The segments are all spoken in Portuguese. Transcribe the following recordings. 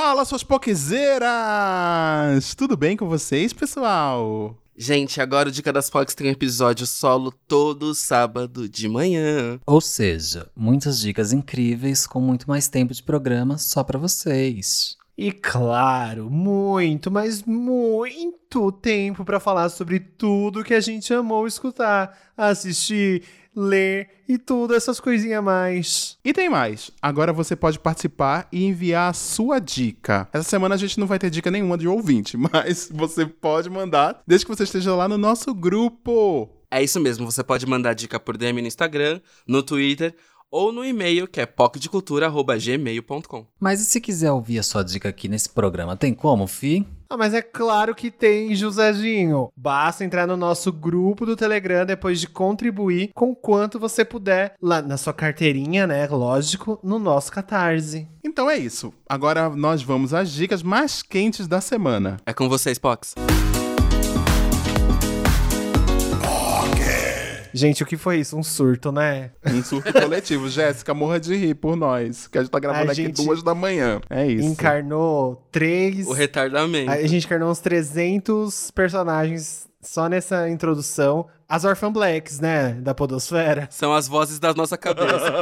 Fala, suas poquezeiras! Tudo bem com vocês, pessoal? Gente, agora o Dica das Pocs tem um episódio solo todo sábado de manhã. Ou seja, muitas dicas incríveis com muito mais tempo de programa só pra vocês. E claro, muito, mas muito tempo pra falar sobre tudo que a gente amou escutar, assistir, ler e tudo essas coisinhas a mais. E tem mais. Agora você pode participar e enviar a sua dica. Essa semana a gente não vai ter dica nenhuma de ouvinte, mas você pode mandar desde que você esteja lá no nosso grupo. É isso mesmo, você pode mandar dica por DM no Instagram, no Twitter ou no e-mail que é pocdecultura.gmail.com. Mas e se quiser ouvir a sua dica aqui nesse programa, tem como, fi? Ah, mas é claro que tem, Josézinho. Basta entrar no nosso grupo do Telegram depois de contribuir com quanto você puder lá na sua carteirinha, né? Lógico, no nosso Catarse. Então é isso. Agora nós vamos às dicas mais quentes da semana. É com vocês, Pox. Gente, o que foi isso? Um surto, né? Um surto coletivo. Jéssica, morra de rir por nós, que a gente tá gravando A aqui duas da manhã. É isso. Encarnou três. O retardamento. A gente encarnou uns 300 personagens só nessa introdução. As Orphan Blacks, né? Da Podosfera. São as vozes da nossa cabeça.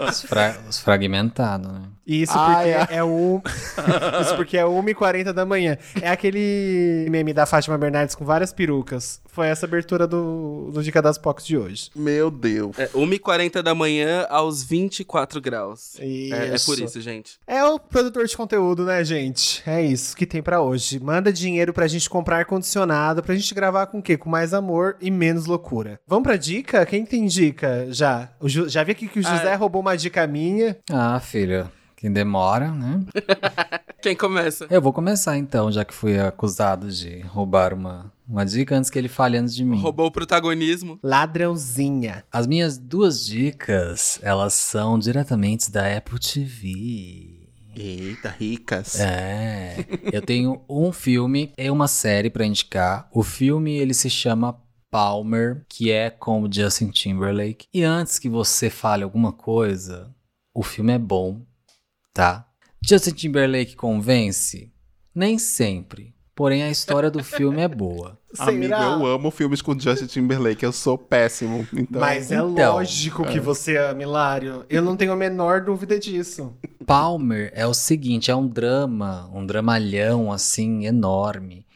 Os, fra os fragmentados, né? Isso Ah, porque é, um... Isso porque é 1h40 da manhã. É aquele meme da Fátima Bernardes com várias perucas. Foi essa abertura do, do Dica das Pocs de hoje. Meu Deus. É 1h40 da manhã aos 24 graus. Isso. É, é por isso, gente. É o produtor de conteúdo, né, gente? É isso que tem pra hoje. Manda dinheiro pra gente comprar ar-condicionado, pra gente gravar com o quê? Com mais amor e menos loucura. Vamos pra dica? Quem tem dica já? O Ju- Já vi aqui que o José roubou uma dica minha. Ah, filho, quem demora, né? Quem começa? Eu vou começar então, já que fui acusado de roubar uma, uma dica antes que ele fale antes de mim. Roubou o protagonismo. Ladrãozinha. As minhas duas dicas, elas são diretamente da Apple TV. Eita, ricas. É, eu tenho um filme e uma série pra indicar. O filme ele se chama Palmer, que é com o Justin Timberlake. E antes que você fale alguma coisa, o filme é bom, tá? Justin Timberlake convence? Nem sempre. Porém, a história do filme é boa. Amigo, eu amo filmes com Justin Timberlake. Eu sou péssimo. Então... Mas é Então, lógico que você ama, Hilário. Eu não tenho a menor dúvida disso. Palmer é o seguinte, é um drama, um dramalhão assim enorme,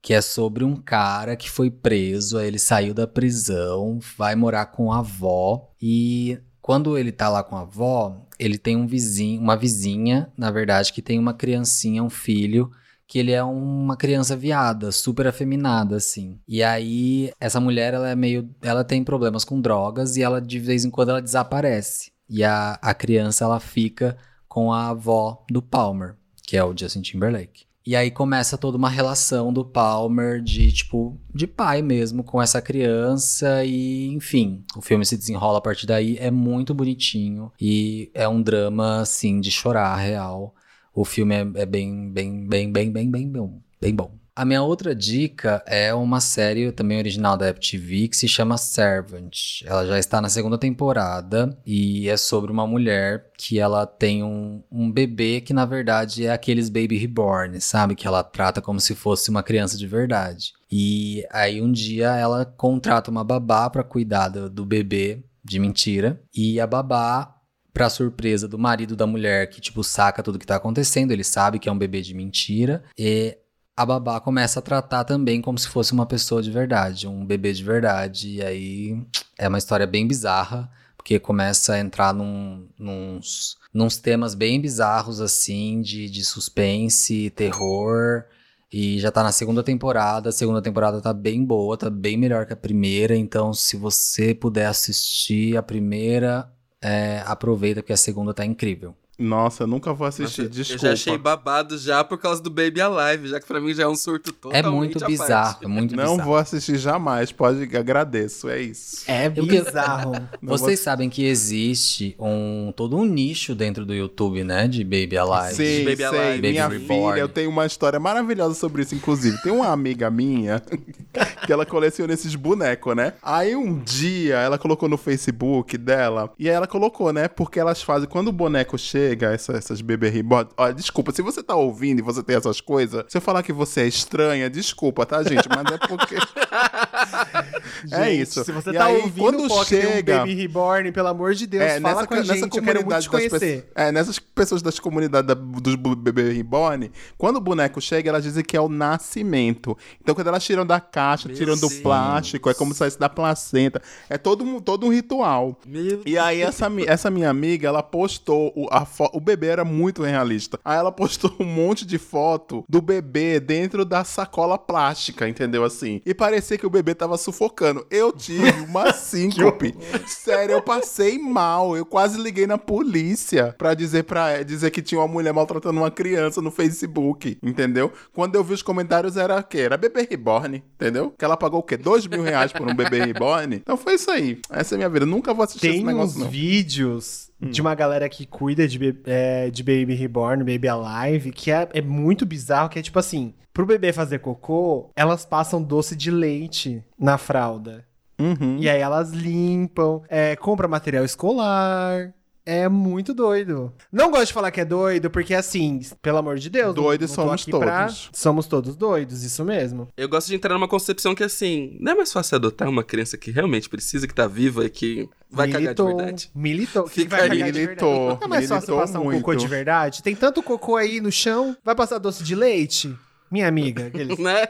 que é sobre um cara que foi preso, aí ele saiu da prisão, vai morar com a avó e quando ele tá lá com a avó, ele tem um vizinho, uma vizinha, na verdade, que tem uma criancinha, um filho, que ele é uma criança viada, super afeminada, assim. E aí, essa mulher, ela é meio. Ela tem problemas com drogas e ela, de vez em quando, ela desaparece. E a, a criança, ela fica com a avó do Palmer, que é o Justin Timberlake. E aí começa toda uma relação do Palmer de, tipo, de pai mesmo com essa criança e, enfim, o filme se desenrola a partir daí, é muito bonitinho e é um drama, assim, de chorar, real. O filme é, é bem, bem, bem, bem, bem, bem bom, bem bom. A minha outra dica é uma série também original da Apple TV que se chama Servant. Ela já está na segunda temporada e é sobre uma mulher que ela tem um, um bebê que na verdade é aqueles baby reborn, sabe? Que ela trata como se fosse uma criança de verdade. E aí um dia ela contrata uma babá para cuidar do, do bebê de mentira e a babá Pra surpresa do marido da mulher, que, tipo, saca tudo que tá acontecendo, ele sabe que é um bebê de mentira, e a babá começa a tratar também como se fosse uma pessoa de verdade, um bebê de verdade. E aí é uma história bem bizarra, porque começa a entrar num, nos, nos temas bem bizarros, assim, de, de suspense, terror. E já tá na segunda temporada. A segunda temporada tá bem boa, tá bem melhor que a primeira. Então, se você puder assistir a primeira, é, aproveita, porque a segunda tá incrível. Nossa, eu nunca vou assistir, Nossa, desculpa. Eu já achei babado já por causa do Baby Alive, já que pra mim já é um surto É totalmente muito à parte. bizarro, é muito Não bizarro. vou assistir jamais, pode, agradeço, é isso. É bizarro. Vocês sabem que existe um todo um nicho dentro do YouTube, né, de Baby Alive. Sim, Baby sei. Alive, minha Reborn. filha, eu tenho uma história maravilhosa sobre isso, inclusive. Tem uma amiga minha que ela coleciona esses bonecos, né? Aí um dia ela colocou no Facebook dela, e aí ela colocou, né? Porque elas fazem, quando o boneco chega, chega essa- essas bebê. Olha, desculpa, se você tá ouvindo e você tem essas coisas, se eu falar que você é estranha, desculpa, tá, gente? Mas é porque. é Gente, isso. Se você E tá aí, ouvindo quando o tem um chega- Baby Reborn, pelo amor de Deus, É, fala nessa, com a nessa gente, eu comunidade te das pessoas. É, nessas pessoas das comunidades da- dos bebê reborn, quando o boneco chega, elas dizem que é o nascimento. Então, quando elas tiram da caixa, Meu tiram do Deus. plástico, é como se saísse da placenta. É todo, um- todo um ritual. Meu E aí, essa, essa minha amiga, ela postou. A o bebê era muito realista. Aí ela postou um monte de foto do bebê dentro da sacola plástica, entendeu? Assim. E parecia que o bebê tava sufocando. Eu tive uma síncope. Sério, eu passei mal. Eu quase liguei na polícia pra dizer, pra, dizer que tinha uma mulher maltratando uma criança no Facebook, entendeu? Quando eu vi os comentários, era o quê? Era bebê reborn, entendeu? Que ela pagou o quê? Dois mil reais por um bebê reborn? Então foi isso aí. Essa é a minha vida. Eu nunca vou assistir esse Tem negócio, uns não. vídeos Hum. de uma galera que cuida de, é, de Baby Reborn, Baby Alive, que é, é muito bizarro, que é tipo assim, pro bebê fazer cocô, elas passam doce de leite na fralda. Uhum. E aí elas limpam, é, compra material escolar. É muito doido. Não gosto de falar que é doido, porque assim, pelo amor de Deus. Doidos não somos aqui pra- todos. Somos todos doidos, isso mesmo. Eu gosto de entrar numa concepção que, assim, não é mais fácil adotar uma criança que realmente precisa, que tá viva e que vai cagar de verdade? Militou. Fica vai aí. cagar de Militou, verdade? Não é mais fácil militou passar um cocô muito. de verdade? Tem tanto cocô aí no chão, vai passar doce de leite? Minha amiga. aqueles- Né?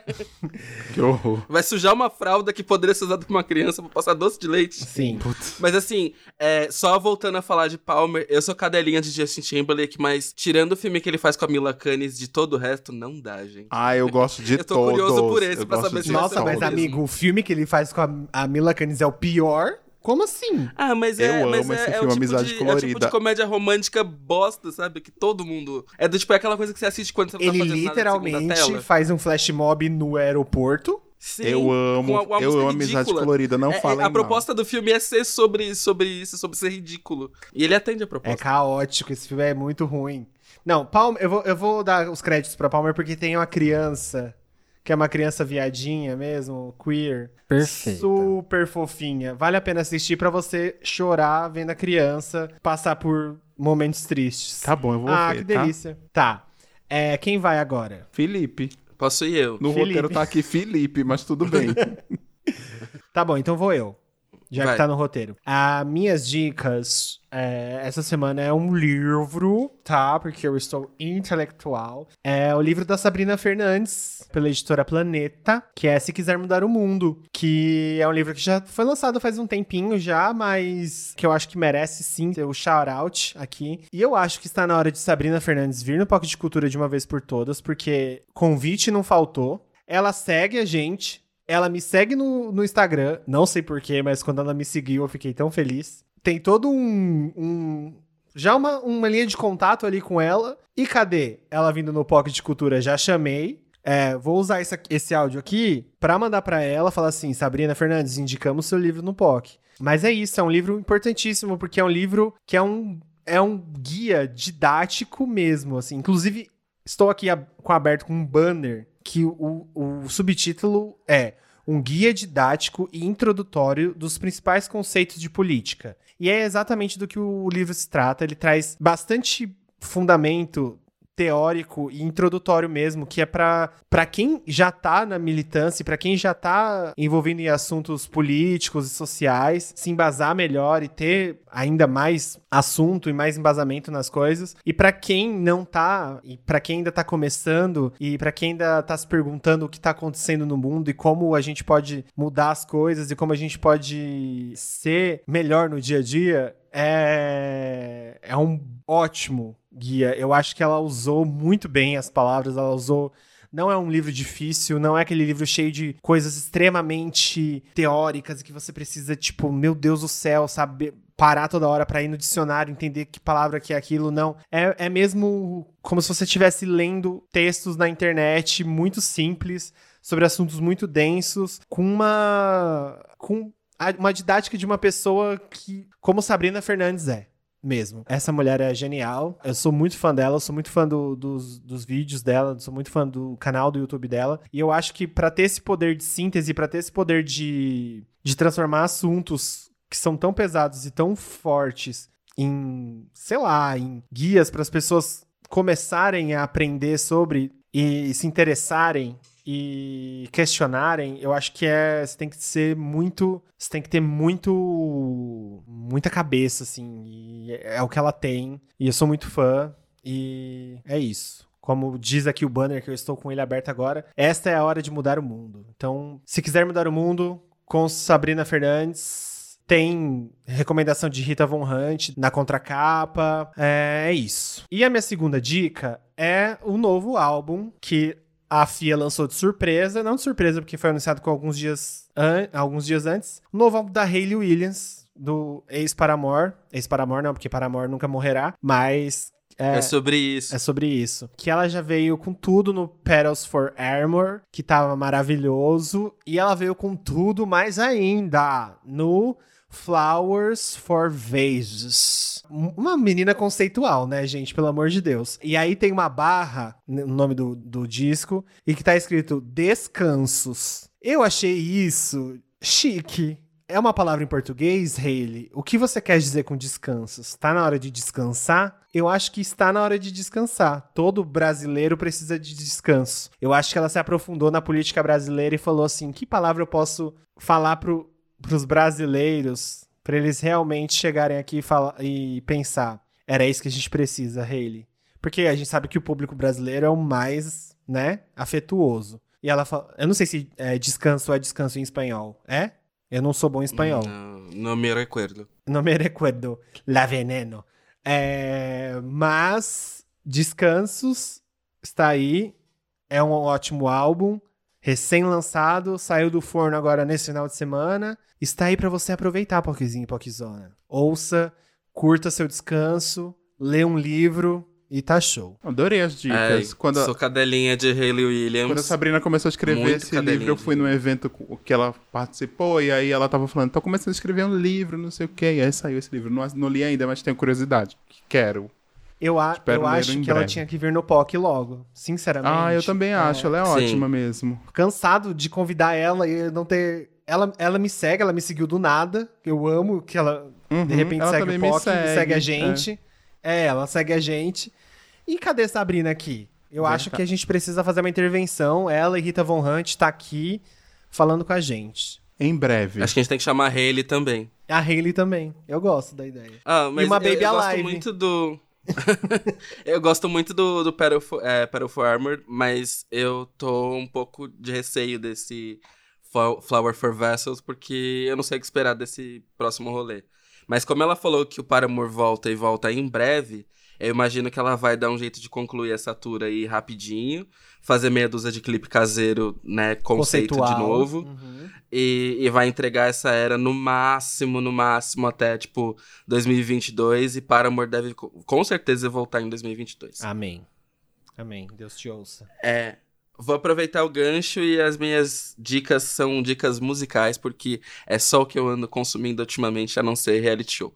Que horror. Vai sujar uma fralda que poderia ser usada por uma criança pra passar doce de leite. Sim. Mas assim, é, só voltando a falar de Palmer, eu sou cadelinha de Justin Timberlake, mas tirando o filme que ele faz com a Mila Kunis, de todo o resto, não dá, gente. Ah, eu gosto de Eu tô todos. curioso por esse, Eu pra saber de se Nossa, mas mesmo. amigo, o filme que ele faz com a, a Mila Kunis é o pior? Como assim? Ah, mas Eu é, mas amo é, esse é filme, o tipo Amizade de, É o tipo de comédia romântica bosta, sabe? Que todo mundo. É do tipo é aquela coisa que você assiste quando você não Ele tá fazendo nada na segunda literalmente tela. faz um flash mob no aeroporto. Sim, Eu amo, com a- uma eu amo Amizade. Colorida, não É, é, falem A mal. proposta do filme é ser sobre, sobre isso, sobre ser ridículo. E ele atende a É proposta. caótico, esse filme é muito ruim. Não, Palmer, eu vou, eu vou dar os créditos pra Palmer porque tem uma criança, que é uma criança viadinha mesmo, queer. Perfeita. Super fofinha. Vale a pena assistir pra você chorar vendo a criança passar por momentos tristes. Tá bom, eu vou ah, ver, que tá? delícia. Tá. É, quem vai agora? Felipe. Posso ir eu. No Felipe. roteiro tá aqui Felipe, mas tudo bem. Tá bom, então vou eu. Já Vai. que tá no roteiro. As minhas dicas é, essa semana é um livro, tá? Porque eu estou intelectual. É o livro da Sabrina Fernandes, pela editora Planeta, que é Se Quiser Mudar o Mundo. Que é um livro que já foi lançado faz um tempinho já, mas que eu acho que merece sim ter o shout-out aqui. E eu acho que está na hora de Sabrina Fernandes vir no Pocket de Cultura de uma vez por todas, porque convite não faltou. Ela segue a gente, ela me segue no, no Instagram, não sei porquê, mas quando ela me seguiu eu fiquei tão feliz. Tem todo um. um- já uma, uma linha de contato ali com ela. E cadê? Ela vindo no Pocket de Cultura, já chamei. É, vou usar esse, esse áudio aqui pra mandar pra ela, falar assim, Sabrina Fernandes, indicamos seu livro no POC. Mas é isso, é um livro importantíssimo, porque é um livro que é um, é um guia didático mesmo, assim. Inclusive, estou aqui ab- com aberto com um banner que o, o subtítulo é um guia didático e introdutório dos principais conceitos de política. E é exatamente do que o livro se trata. Ele traz bastante fundamento teórico e introdutório mesmo, que é para quem já tá na militância, para quem já tá envolvido em assuntos políticos e sociais, se embasar melhor e ter ainda mais assunto e mais embasamento nas coisas. E para quem não tá, e para quem ainda tá começando e para quem ainda tá se perguntando o que tá acontecendo no mundo e como a gente pode mudar as coisas e como a gente pode ser melhor no dia a dia, é, é um ótimo guia. Eu acho que ela usou muito bem as palavras, ela usou. Não é um livro difícil, não é aquele livro cheio de coisas extremamente teóricas que você precisa, tipo, meu Deus do céu, saber parar toda hora pra ir no dicionário, entender que palavra que é aquilo, não. É, é mesmo como se você estivesse lendo textos na internet muito simples, sobre assuntos muito densos, com uma. com uma didática de uma pessoa que. como Sabrina Fernandes é. Mesmo. Essa mulher é genial. Eu sou muito fã dela, sou muito fã do- dos, dos vídeos dela, sou muito fã do canal do YouTube dela. E eu acho que pra ter esse poder de síntese, pra ter esse poder de, de transformar assuntos que são tão pesados e tão fortes em, sei lá, em guias para as pessoas começarem a aprender sobre e se interessarem e questionarem, eu acho que é, você tem que ser muito, você tem que ter muito muita cabeça assim, e é o que ela tem, e eu sou muito fã e é isso. Como diz aqui o banner que eu estou com ele aberto agora, esta é a hora de mudar o mundo. Então, se quiser mudar o mundo, com Sabrina Fernandes, tem recomendação de Rita Von Hunt na contracapa. É, é isso. E a minha segunda dica é o novo álbum que a FIA lançou de surpresa. Não de surpresa, porque foi anunciado com alguns dias, an alguns dias antes. O novo álbum da Hayley Williams, do ex-Paramore. Ex-Paramore não, porque Paramore nunca morrerá. Mas é, é, sobre isso. É sobre isso. Que ela já veio com tudo no Petals for Armor, que tava maravilhoso. E ela veio com tudo mais ainda no Flowers for Vases. Uma menina conceitual, né, gente? Pelo amor de Deus. E aí tem uma barra no nome do, do disco e que tá escrito Descansos. Eu achei isso chique. É uma palavra em português, Hayley? O que você quer dizer com descansos? Tá na hora de descansar? Eu acho que está na hora de descansar. Todo brasileiro precisa de descanso. Eu acho que ela se aprofundou na política brasileira e falou assim: que palavra eu posso falar pro, pros brasileiros para eles realmente chegarem aqui e, falar, e pensar? Era isso que a gente precisa, Hayley. Porque a gente sabe que o público brasileiro é o mais, né, afetuoso. E ela fala, eu não sei se é descanso é descanso em espanhol. É? Eu não sou bom em espanhol. Não, não me recuerdo. Não me recuerdo. La veneno. É, mas Descansos está aí. É um ótimo álbum. Recém-lançado, saiu do forno agora nesse final de semana. Está aí para você aproveitar, Poquezinho e Poquezona. Ouça, curta seu descanso, lê um livro, e tá show. Adorei as dicas. É, quando sou cadelinha de Hayley Williams. Quando a Sabrina começou a escrever esse livro, eu fui num evento que ela participou, e aí ela tava falando, tô começando a escrever um livro, não sei o quê. E aí saiu esse livro. Não, não li ainda, mas tenho curiosidade. Quero. Eu, a, eu acho que breve. ela tinha que vir no POC logo, sinceramente. Ah, eu também é... acho. Ela é Sim. ótima mesmo. Cansado de convidar ela e não ter... Ela, ela me segue, ela me seguiu do nada. Eu amo que ela, uhum, de repente, segue o POC, segue, segue, a gente. É. é, ela segue a gente. E cadê Sabrina aqui? Eu acho tá. que a gente precisa fazer uma intervenção. Ela e Rita Von Hunt tá aqui falando com a gente. Em breve. Acho que a gente tem que chamar a Hayley também. A Hayley também. Eu gosto da ideia. Ah, mas e uma Baby eu, eu gosto muito do... eu gosto muito do, do Battle for, é, for Armor, mas eu tô um pouco de receio desse Flower for Vessels, porque eu não sei o que esperar desse próximo rolê. Mas como ela falou que o Paramore volta e volta em breve, eu imagino que ela vai dar um jeito de concluir essa tour aí rapidinho, fazer meia dúzia de clipe caseiro, né, conceito Conceitual. de novo, uhum. e, e vai entregar essa era no máximo, no máximo até, tipo, 2022, e Paramore deve com certeza voltar em 2022. Amém. Amém. Deus te ouça. É, Vou aproveitar o gancho e as minhas dicas são dicas musicais, porque é só o que eu ando consumindo ultimamente, a não ser reality show.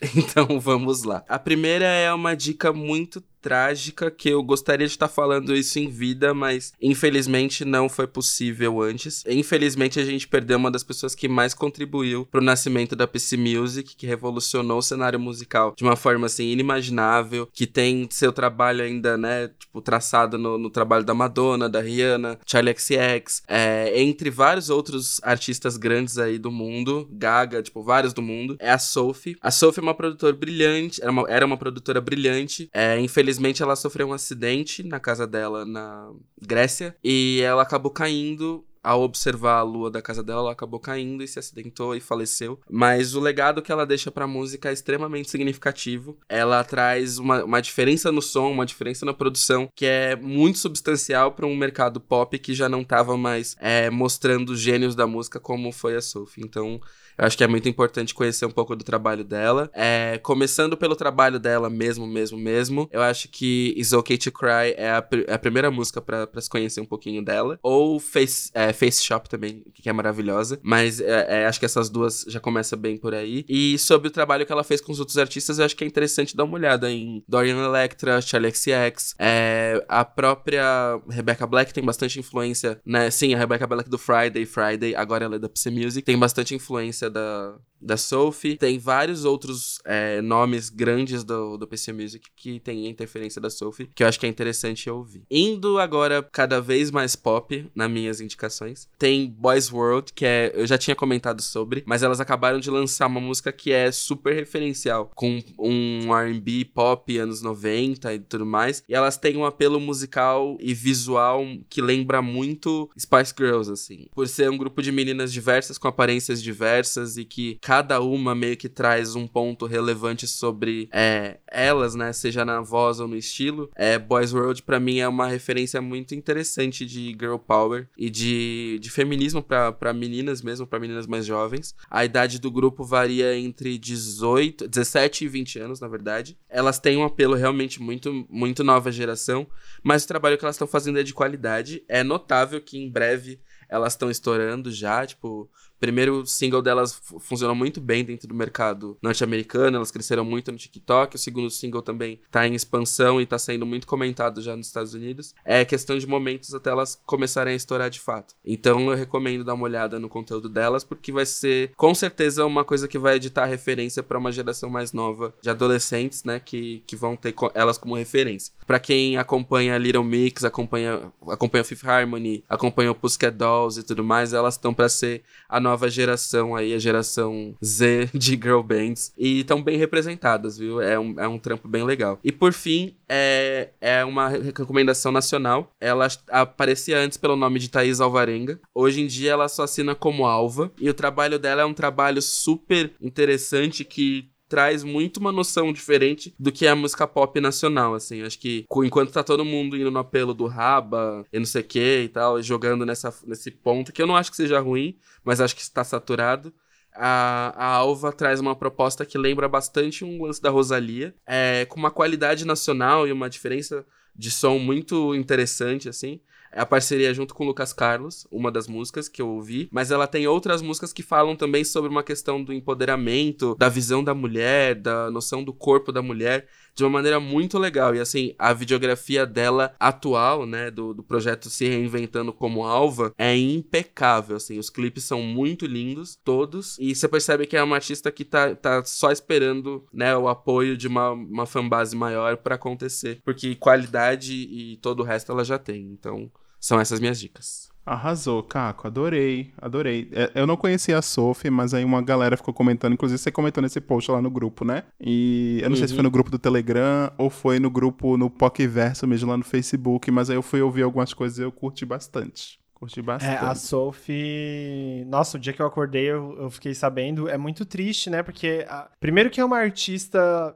Então vamos lá. A primeira é uma dica muito trágica que eu gostaria de estar falando isso em vida, mas infelizmente não foi possível antes. Infelizmente a gente perdeu uma das pessoas que mais contribuiu para o nascimento da PC Music, que revolucionou o cenário musical de uma forma assim inimaginável, que tem seu trabalho ainda, né, tipo traçado no, no trabalho da Madonna, da Rihanna, Charlie XCX, é, entre vários outros artistas grandes aí do mundo, Gaga, tipo vários do mundo. É a Sophie. A Sophie é uma produtora brilhante, era uma, era uma produtora brilhante. É, infelizmente Infelizmente, ela sofreu um acidente na casa dela na Grécia e ela acabou caindo ao observar a lua da casa dela, ela acabou caindo e se acidentou e faleceu. Mas o legado que ela deixa pra música é extremamente significativo. Ela traz uma, uma diferença no som, uma diferença na produção, que é muito substancial para um mercado pop que já não tava mais é, mostrando gênios da música como foi a Sophie. Então, eu acho que é muito importante conhecer um pouco do trabalho dela. É, começando pelo trabalho dela mesmo, mesmo, mesmo. Eu acho que Is Okay to Cry é a, é a primeira música para se conhecer um pouquinho dela. Ou Face, é, Face Shop também, que é maravilhosa. Mas é, é, acho que essas duas já começam bem por aí. E sobre o trabalho que ela fez com os outros artistas, eu acho que é interessante dar uma olhada em Dorian Electra, Charlie XCX. É, a própria Rebecca Black tem bastante influência, né? Sim, a Rebecca Black do Friday, Friday, agora ela é da PC Music. Tem bastante influência da, da Sophie. Tem vários outros é, nomes grandes do, do PC Music que tem interferência da Sophie, que eu acho que é interessante ouvir. Indo agora cada vez mais pop nas minhas indicações, tem Boys World, que é. Eu já tinha comentado sobre, mas elas acabaram de lançar uma música que é super referencial, com um RB pop anos 90 e tudo mais. E elas têm um apelo musical e visual que lembra muito Spice Girls, assim. Por ser um grupo de meninas diversas, com aparências diversas e que cada uma meio que traz um ponto relevante sobre é, elas, né? Seja na voz ou no estilo. É, Boys World, para mim, é uma referência muito interessante de girl power e de, de feminismo para meninas mesmo, para meninas mais jovens. A idade do grupo varia entre 18, 17 e 20 anos, na verdade. Elas têm um apelo realmente muito, muito nova geração, mas o trabalho que elas estão fazendo é de qualidade. É notável que em breve elas estão estourando já, tipo, primeiro single delas funcionou muito bem dentro do mercado norte-americano, elas cresceram muito no TikTok. O segundo single também tá em expansão e tá sendo muito comentado já nos Estados Unidos. É questão de momentos até elas começarem a estourar de fato. Então eu recomendo dar uma olhada no conteúdo delas, porque vai ser com certeza uma coisa que vai editar referência para uma geração mais nova de adolescentes, né, que, que vão ter elas como referência. Para quem acompanha Little Mix, acompanha acompanha Fifth Harmony, acompanha o Pussycat Dolls e tudo mais, elas estão para ser a nova geração aí, a geração Z de girl bands. E estão bem representadas, viu? É um, é um trampo bem legal. E por fim, é, é uma recomendação nacional. Ela aparecia antes pelo nome de Thaís Alvarenga. Hoje em dia ela só assina como Alva. E o trabalho dela é um trabalho super interessante que traz muito uma noção diferente do que é a música pop nacional, assim. Acho que enquanto tá todo mundo indo no apelo do raba e não sei o que e tal, jogando nessa, nesse ponto, que eu não acho que seja ruim, mas acho que está saturado. A, a Alva traz uma proposta que lembra bastante um lance da Rosalia, é, com uma qualidade nacional e uma diferença de som muito interessante, assim. É a parceria junto com o Lucas Carlos, uma das músicas que eu ouvi, mas ela tem outras músicas que falam também sobre uma questão do empoderamento, da visão da mulher, da noção do corpo da mulher, de uma maneira muito legal. E assim, a videografia dela atual, né, do, do projeto Se Reinventando como Alva, é impecável, assim, os clipes são muito lindos, todos, e você percebe que é uma artista que tá, tá só esperando, né, o apoio de uma, uma fanbase maior para acontecer, porque qualidade e todo o resto ela já tem, então são essas minhas dicas. Arrasou, Caco, adorei, adorei. É, eu não conhecia a Sophie, mas aí uma galera ficou comentando, inclusive você comentou nesse post lá no grupo, né? E eu não uhum. sei se foi no grupo do Telegram ou foi no grupo no Pokéverso mesmo lá no Facebook, mas aí eu fui ouvir algumas coisas e eu curti bastante. Curti bastante. É, a Sophie. Nossa, o dia que eu acordei, eu, eu fiquei sabendo. É muito triste, né? Porque, a... primeiro, que é uma artista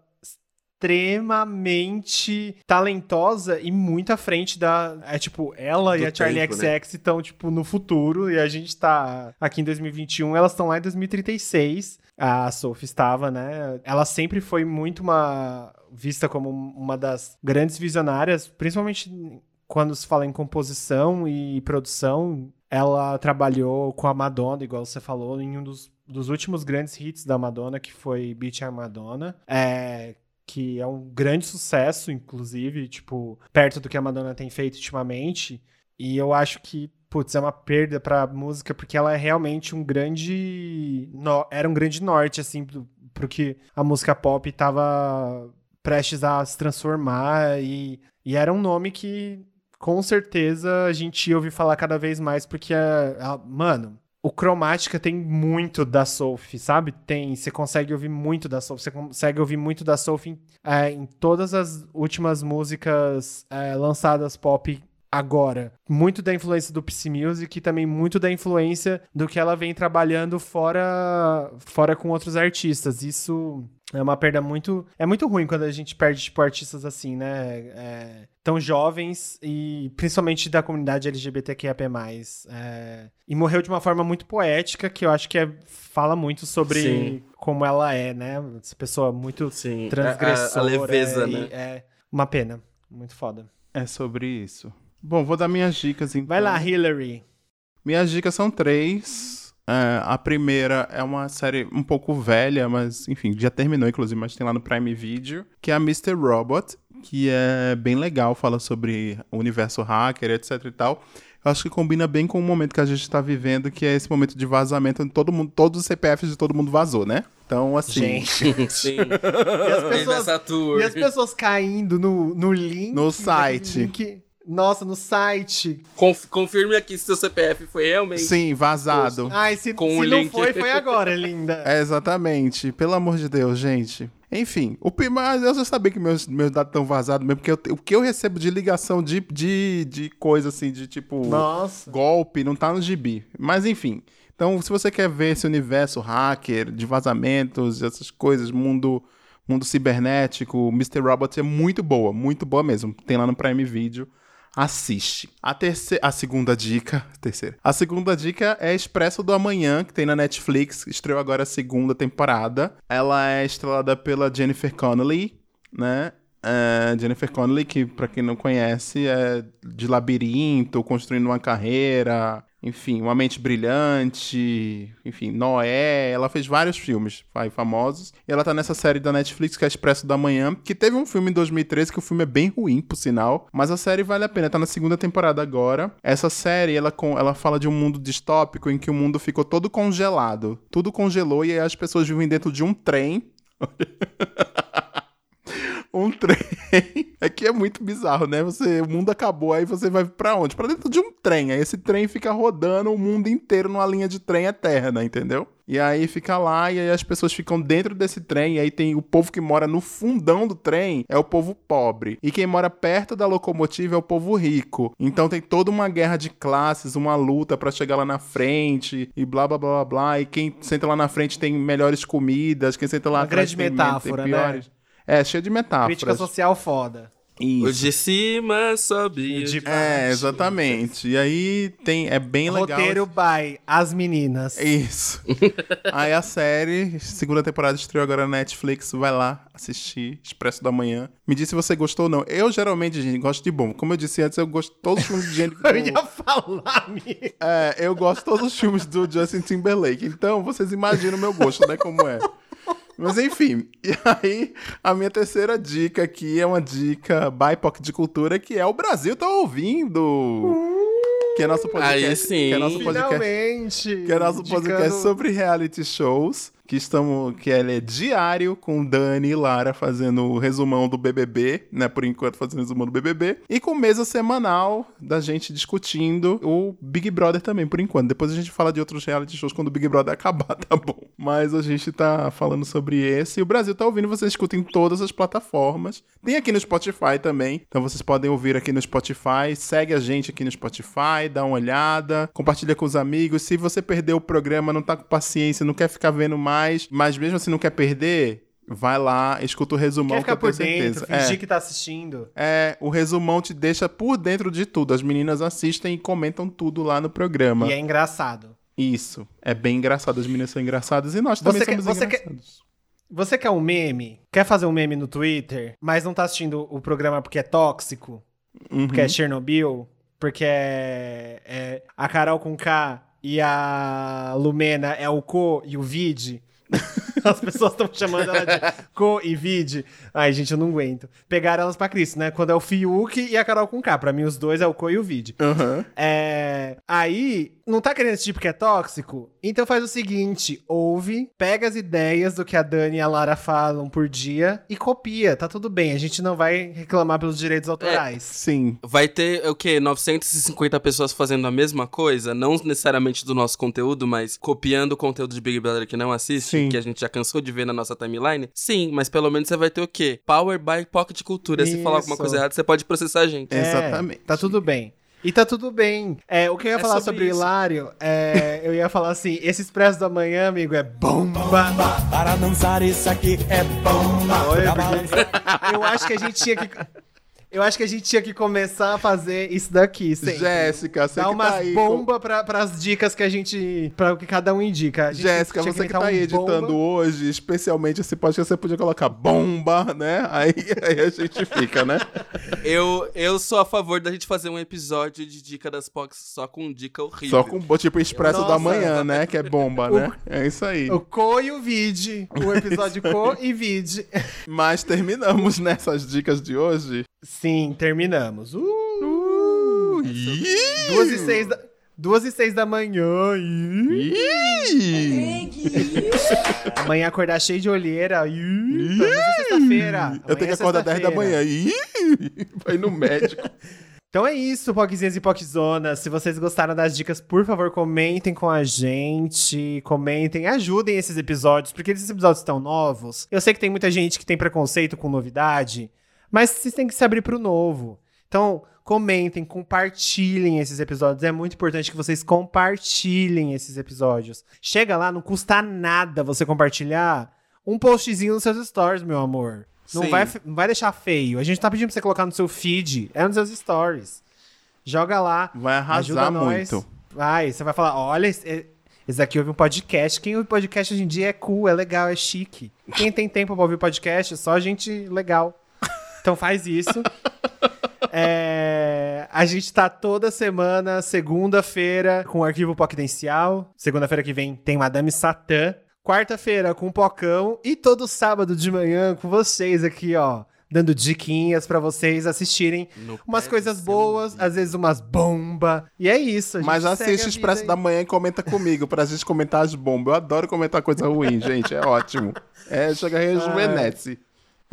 extremamente talentosa e muito à frente da. É tipo, ela Do e a Charlie tempo, XX né? estão, tipo, no futuro e a gente tá aqui em 2021, elas estão lá em 2036. A Sophie estava, né? Ela sempre foi muito uma. vista como uma das grandes visionárias, principalmente quando se fala em composição e produção. Ela trabalhou com a Madonna, igual você falou, em um dos dos últimos grandes hits da Madonna, que foi Beach a Madonna, é, que é um grande sucesso, inclusive, tipo, perto do que a Madonna tem feito ultimamente. E eu acho que, putz, é uma perda pra música, porque ela é realmente um grande. No... Era um grande norte, assim, pro, pro que a música pop tava prestes a se transformar. E, e era um nome que, com certeza, a gente ia ouvir falar cada vez mais, porque, a, a mano, o Cromática tem muito da Sophie, sabe? Tem, você consegue ouvir muito da Sophie, você consegue ouvir muito da Sophie é, em todas as últimas músicas é, lançadas pop agora. Muito da influência do Psy Music e também muito da influência do que ela vem trabalhando fora, fora com outros artistas. Isso é uma perda muito. É muito ruim quando a gente perde, tipo, artistas assim, né? É, tão jovens e principalmente da comunidade LGBTQIAP+. É, e morreu de uma forma muito poética, que eu acho que é, fala muito sobre Sim. como ela é, né? Essa pessoa muito Sim. transgressora. A, a leveza, e, né? É uma pena. Muito foda. É sobre isso. Bom, vou dar minhas dicas então. Vai lá, Hillary. Minhas dicas são três. É, a primeira é uma série um pouco velha, mas enfim, já terminou, inclusive, mas tem lá no Prime Video, que é a Mr. Robot, que é bem legal, fala sobre o universo hacker, etc e tal. Eu acho que combina bem com o momento que a gente está vivendo, que é esse momento de vazamento, onde todo mundo, todos os CPFs de todo mundo vazou, né? Então, assim. Gente. Sim. E as pessoas, e as pessoas caindo no, no link. No site. link- nossa, no site. Conf- confirme aqui se seu CPF foi realmente. Sim, vazado. Ai, se, Com se o não link. foi, foi agora, linda. É, exatamente. Pelo amor de Deus, gente. Enfim, o mas eu já sabia que meus, meus dados estão vazados mesmo, porque eu- o que eu recebo de ligação de, de, de coisa assim, de tipo Nossa. golpe, não tá no gibi. Mas enfim. Então, se você quer ver esse universo hacker, de vazamentos, essas coisas, mundo, mundo cibernético, Mr. Robot é muito boa, muito boa mesmo. Tem lá no Prime Video. Assiste. A terceira, a segunda dica, terceira. A segunda dica é Expresso do Amanhã, que tem na Netflix, estreou agora a segunda temporada. Ela é estrelada pela Jennifer Connelly, né? É, Jennifer Connelly, que pra quem não conhece, é de labirinto, construindo uma carreira, enfim, uma mente brilhante, enfim, Noé. Ela fez vários filmes aí, famosos. E ela tá nessa série da Netflix, que é Expresso da Manhã, que teve um filme em 2013, que o filme é bem ruim, por sinal. Mas a série vale a pena, tá na segunda temporada agora. Essa série, ela, ela fala de um mundo distópico em que o mundo ficou todo congelado. Tudo congelou e aí as pessoas vivem dentro de um trem um trem. Aqui é muito bizarro, né? Você, o mundo acabou, aí você vai pra onde? Pra dentro de um trem. Aí esse trem fica rodando o mundo inteiro numa linha de trem eterna, entendeu? E aí fica lá e aí as pessoas ficam dentro desse trem. E aí tem o povo que mora no fundão do trem, é o povo pobre. E quem mora perto da locomotiva é o povo rico. Então tem toda uma guerra de classes, uma luta pra chegar lá na frente e blá blá blá blá blá. E quem senta lá na frente tem melhores comidas, quem senta lá Uma atrás grande tem, metáfora, tem né? É, cheio de metáforas. Crítica social foda. Isso. O de cima sobe. O de o É, exatamente. E aí tem, é bem legal. Roteiro by As Meninas. Isso. aí a série, segunda temporada estreou agora na Netflix. Vai lá assistir Expresso da Manhã. Me diz se você gostou ou não. Eu geralmente, gente, gosto de bom. Como eu disse antes, eu gosto de todos os filmes de gente. Eu ia falar, amigo. É, eu gosto de todos os filmes do Justin Timberlake. Então, vocês imaginam o meu gosto, né? Como é. Mas enfim, e aí a minha terceira dica aqui é uma dica BIPOC de cultura que é o Brasil tá ouvindo. Que é nosso podcast. Aí sim. Que é nosso podcast. Finalmente. Que é nosso podcast Indicando- sobre reality shows. Que estamos. Que ele é diário com Dani e Lara fazendo o resumão do BBB, né? Por enquanto, fazendo o resumão do BBB. E com mesa semanal da gente discutindo o Big Brother também, por enquanto. Depois a gente fala de outros reality shows quando o Big Brother acabar, tá bom? Mas a gente tá falando sobre esse. E o Brasil tá ouvindo, vocês escutam em todas as plataformas. Tem aqui no Spotify também. Então vocês podem ouvir aqui no Spotify. Segue a gente aqui no Spotify, dá uma olhada, compartilha com os amigos. Se você perdeu o programa, não tá com paciência, não quer ficar vendo mais, mas mesmo assim não quer perder, vai lá, escuta o resumão Quer ficar que eu por dentro, certeza. fingir É. que tá assistindo. É, o resumão te deixa por dentro de tudo. As meninas assistem e comentam tudo lá no programa. E é engraçado. Isso. É bem engraçado. As meninas são engraçadas e nós também Você quer- somos você quer- engraçados. Você quer um meme? Quer fazer um meme no Twitter, mas não tá assistindo o programa porque é tóxico? Uhum. Porque é Chernobyl? Porque é, é a Carol com K e a Lumena é o Co e o Vid? As pessoas estão chamando ela de Co e Vid. Ai, gente, eu não aguento. Pegaram elas pra Cristo, né? Quando é o Fiuk e a Carol com K. Pra mim, os dois é o Co e o Vid. Aham. É, aí, não tá querendo esse tipo que é tóxico? Então faz o seguinte: ouve, pega as ideias do que a Dani e a Lara falam por dia e copia. Tá tudo bem, a gente não vai reclamar pelos direitos autorais. Sim. Vai ter o quê? 950 pessoas fazendo a mesma coisa? Não necessariamente do nosso conteúdo, mas copiando o conteúdo de Big Brother que não assiste, Sim. que a gente já cansou de ver na nossa timeline? Sim, mas pelo menos você vai ter o quê? Power by Pocket Cultura. Se falar alguma Isso. coisa errada, você pode processar a gente. É, Exatamente. Tá tudo bem. E tá tudo bem. É, o que eu ia É falar sobre sobre, o isso. Hilário, é, eu ia falar assim: esse Expresso da Manhã, amigo, é bomba. Para dançar isso aqui é bomba. Porque eu acho que a gente tinha que. Eu acho que a gente tinha que começar a fazer isso daqui, sempre. Jéssica, você Dá que umas tá aí. com- bomba pra, pras dicas que a gente. pra o que cada um indica. Jéssica, você que tá aí um editando bomba. hoje, especialmente esse podcast, você podia colocar bomba, né? Aí, aí a gente fica, né? Eu, eu sou a favor da gente fazer um episódio de dica das POCs só com dica horrível. Só com tipo Expresso Nossa. da Manhã, né? Que é bomba, né? É isso aí. O co e o vide. O episódio co e vide. Mas terminamos nessas dicas de hoje. Sim, terminamos. Uh, Uh, duas e seis da, duas e seis da manhã. Ih. Amanhã acordar cheio de olheira. Ih, é sexta-feira. Eu tenho que é acordar 10 da sexta-feira. manhã. Ih! Vai no médico. Então é isso, Poquzinhas e Poquzonas. Se vocês gostaram das dicas, por favor, comentem com a gente. Comentem, ajudem esses episódios, porque esses episódios estão novos. Eu sei que tem muita gente que tem preconceito com novidade, mas vocês têm que se abrir pro novo. Então, comentem, compartilhem esses episódios. É muito importante que vocês compartilhem esses episódios. Chega lá, não custa nada você compartilhar um postzinho nos seus stories, meu amor. Não Sim. vai, não vai deixar feio. A gente tá pedindo pra você colocar no seu feed, é nos seus stories. Joga lá. Vai arrasar muito. Vai, você vai falar: olha, esse, esse aqui ouve um podcast. Quem ouve podcast hoje em dia é cool, é legal, é chique. Quem tem tempo pra ouvir podcast é só gente legal. Então faz isso. É, a gente tá toda semana, segunda-feira, com o arquivo Poquidencial. Segunda-feira que vem tem Madame Satã. Quarta-feira com o Pocão. E todo sábado de manhã com vocês aqui, ó. Dando diquinhas pra vocês assistirem No umas coisas boas, às vezes umas bomba. E é isso. a gente Mas assiste o Expresso da Manhã e comenta comigo pra gente comentar as bombas. Eu adoro comentar coisa ruim, gente. É ótimo. É, chega a rejuvenesce.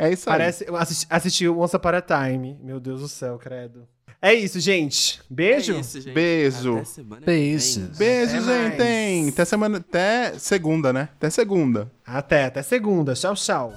É isso aí. Parece. Eu assisti, assisti o Once Upon a Time. Meu Deus do céu, credo. É isso, gente. Beijo. É isso, gente. Beijo. Até semana. Beijo, Até gente. mais. Até semana. Até segunda, né? Até segunda. Até, até segunda. Tchau, tchau.